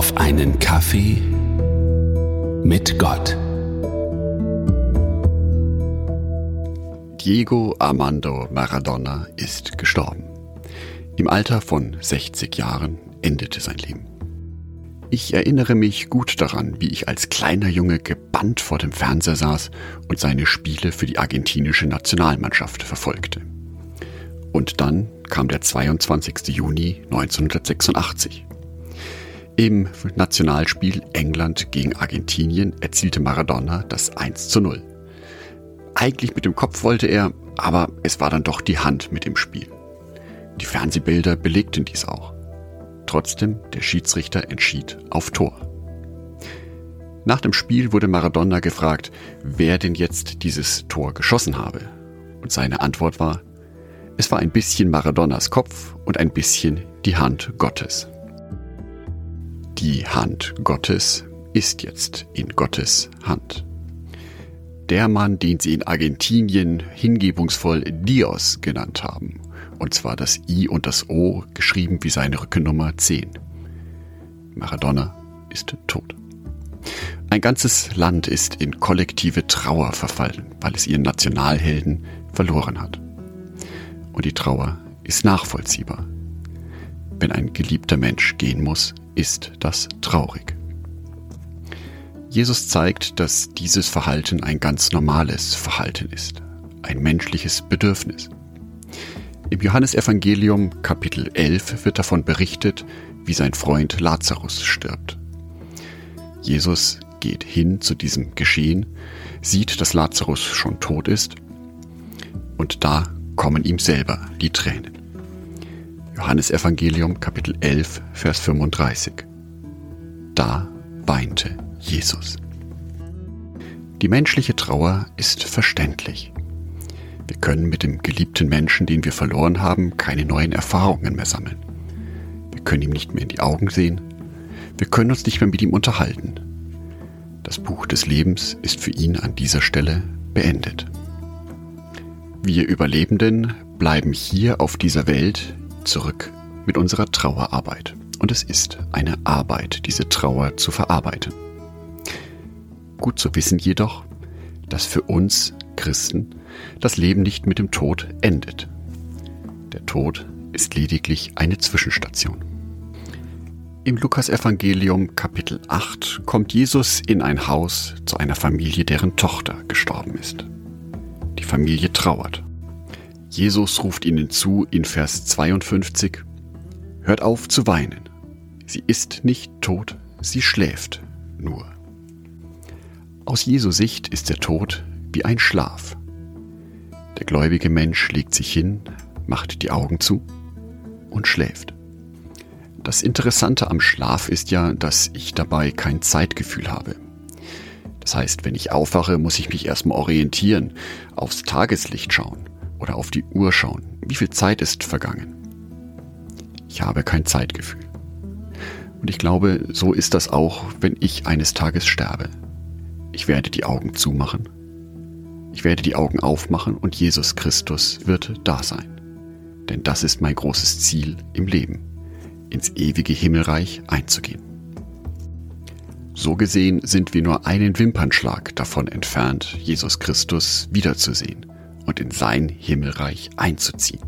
auf einen Kaffee mit Gott. Diego Armando Maradona ist gestorben. Im Alter von 60 Jahren endete sein Leben. Ich erinnere mich gut daran, wie ich als kleiner Junge gebannt vor dem Fernseher saß und seine Spiele für die argentinische Nationalmannschaft verfolgte. Und dann kam der 22. Juni 1986. Im Nationalspiel England gegen Argentinien erzielte Maradona das 1 zu 0. Eigentlich mit dem Kopf wollte er, aber es war dann doch die Hand mit im Spiel. Die Fernsehbilder belegten dies auch. Trotzdem, der Schiedsrichter entschied auf Tor. Nach dem Spiel wurde Maradona gefragt, wer denn jetzt dieses Tor geschossen habe. Und seine Antwort war, es war ein bisschen Maradonas Kopf und ein bisschen die Hand Gottes. Die Hand Gottes ist jetzt in Gottes Hand. Der Mann, den sie in Argentinien hingebungsvoll Dios genannt haben, und zwar das I und das O geschrieben wie seine Rückennummer 10. Maradona ist tot. Ein ganzes Land ist in kollektive Trauer verfallen, weil es ihren Nationalhelden verloren hat. Und die Trauer ist nachvollziehbar. Wenn ein geliebter Mensch gehen muss, ist das traurig. Jesus zeigt, dass dieses Verhalten ein ganz normales Verhalten ist, ein menschliches Bedürfnis. Im Johannesevangelium Kapitel 11 wird davon berichtet, wie sein Freund Lazarus stirbt. Jesus geht hin zu diesem Geschehen, sieht, dass Lazarus schon tot ist und da kommen ihm selber die Tränen. Johannesevangelium Kapitel 11 Vers 35. Da weinte Jesus. Die menschliche Trauer ist verständlich. Wir können mit dem geliebten Menschen, den wir verloren haben, keine neuen Erfahrungen mehr sammeln. Wir können ihm nicht mehr in die Augen sehen. Wir können uns nicht mehr mit ihm unterhalten. Das Buch des Lebens ist für ihn an dieser Stelle beendet. Wir Überlebenden bleiben hier auf dieser Welt zurück mit unserer Trauerarbeit. Und es ist eine Arbeit, diese Trauer zu verarbeiten. Gut zu wissen jedoch, dass für uns Christen das Leben nicht mit dem Tod endet. Der Tod ist lediglich eine Zwischenstation. Im Lukasevangelium Kapitel 8 kommt Jesus in ein Haus zu einer Familie, deren Tochter gestorben ist. Die Familie trauert. Jesus ruft ihnen zu in Vers 52, Hört auf zu weinen. Sie ist nicht tot, sie schläft nur. Aus Jesu Sicht ist der Tod wie ein Schlaf. Der gläubige Mensch legt sich hin, macht die Augen zu und schläft. Das Interessante am Schlaf ist ja, dass ich dabei kein Zeitgefühl habe. Das heißt, wenn ich aufwache, muss ich mich erstmal orientieren, aufs Tageslicht schauen oder auf die Uhr schauen. Wie viel Zeit ist vergangen? Ich habe kein Zeitgefühl. Und ich glaube, so ist das auch, wenn ich eines Tages sterbe. Ich werde die Augen zumachen. Ich werde die Augen aufmachen und Jesus Christus wird da sein. Denn das ist mein großes Ziel im Leben, ins ewige Himmelreich einzugehen. So gesehen sind wir nur einen Wimpernschlag davon entfernt, Jesus Christus wiederzusehen und in sein Himmelreich einzuziehen.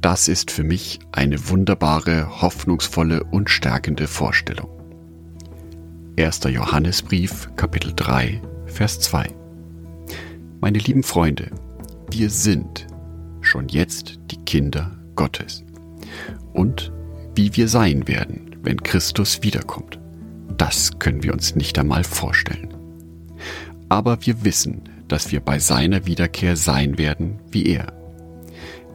Das ist für mich eine wunderbare, hoffnungsvolle und stärkende Vorstellung. 1. Johannesbrief, Kapitel 3, Vers 2. Meine lieben Freunde, wir sind schon jetzt die Kinder Gottes. Und wie wir sein werden, wenn Christus wiederkommt, das können wir uns nicht einmal vorstellen. Aber wir wissen, dass wir bei seiner Wiederkehr sein werden wie er.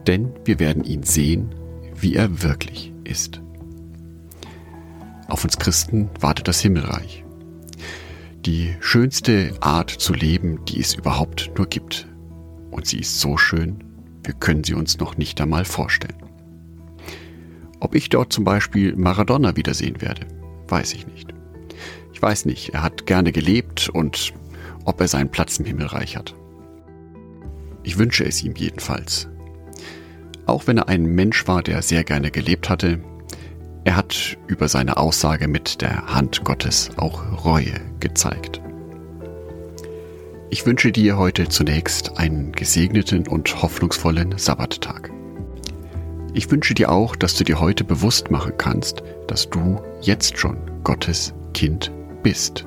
Denn wir werden ihn sehen, wie er wirklich ist. Auf uns Christen wartet das Himmelreich. Die schönste Art zu leben, die es überhaupt nur gibt. Und sie ist so schön, wir können sie uns noch nicht einmal vorstellen. Ob ich dort zum Beispiel Maradona wiedersehen werde, weiß ich nicht. Ich weiß nicht, er hat gerne gelebt und ob er seinen Platz im Himmelreich hat. Ich wünsche es ihm jedenfalls. Auch wenn er ein Mensch war, der sehr gerne gelebt hatte, Er hat über seine Aussage mit der Hand Gottes auch Reue gezeigt. Ich wünsche dir heute zunächst einen gesegneten und hoffnungsvollen Sabbattag. Ich wünsche dir auch, dass du dir heute bewusst machen kannst, dass du jetzt schon Gottes Kind bist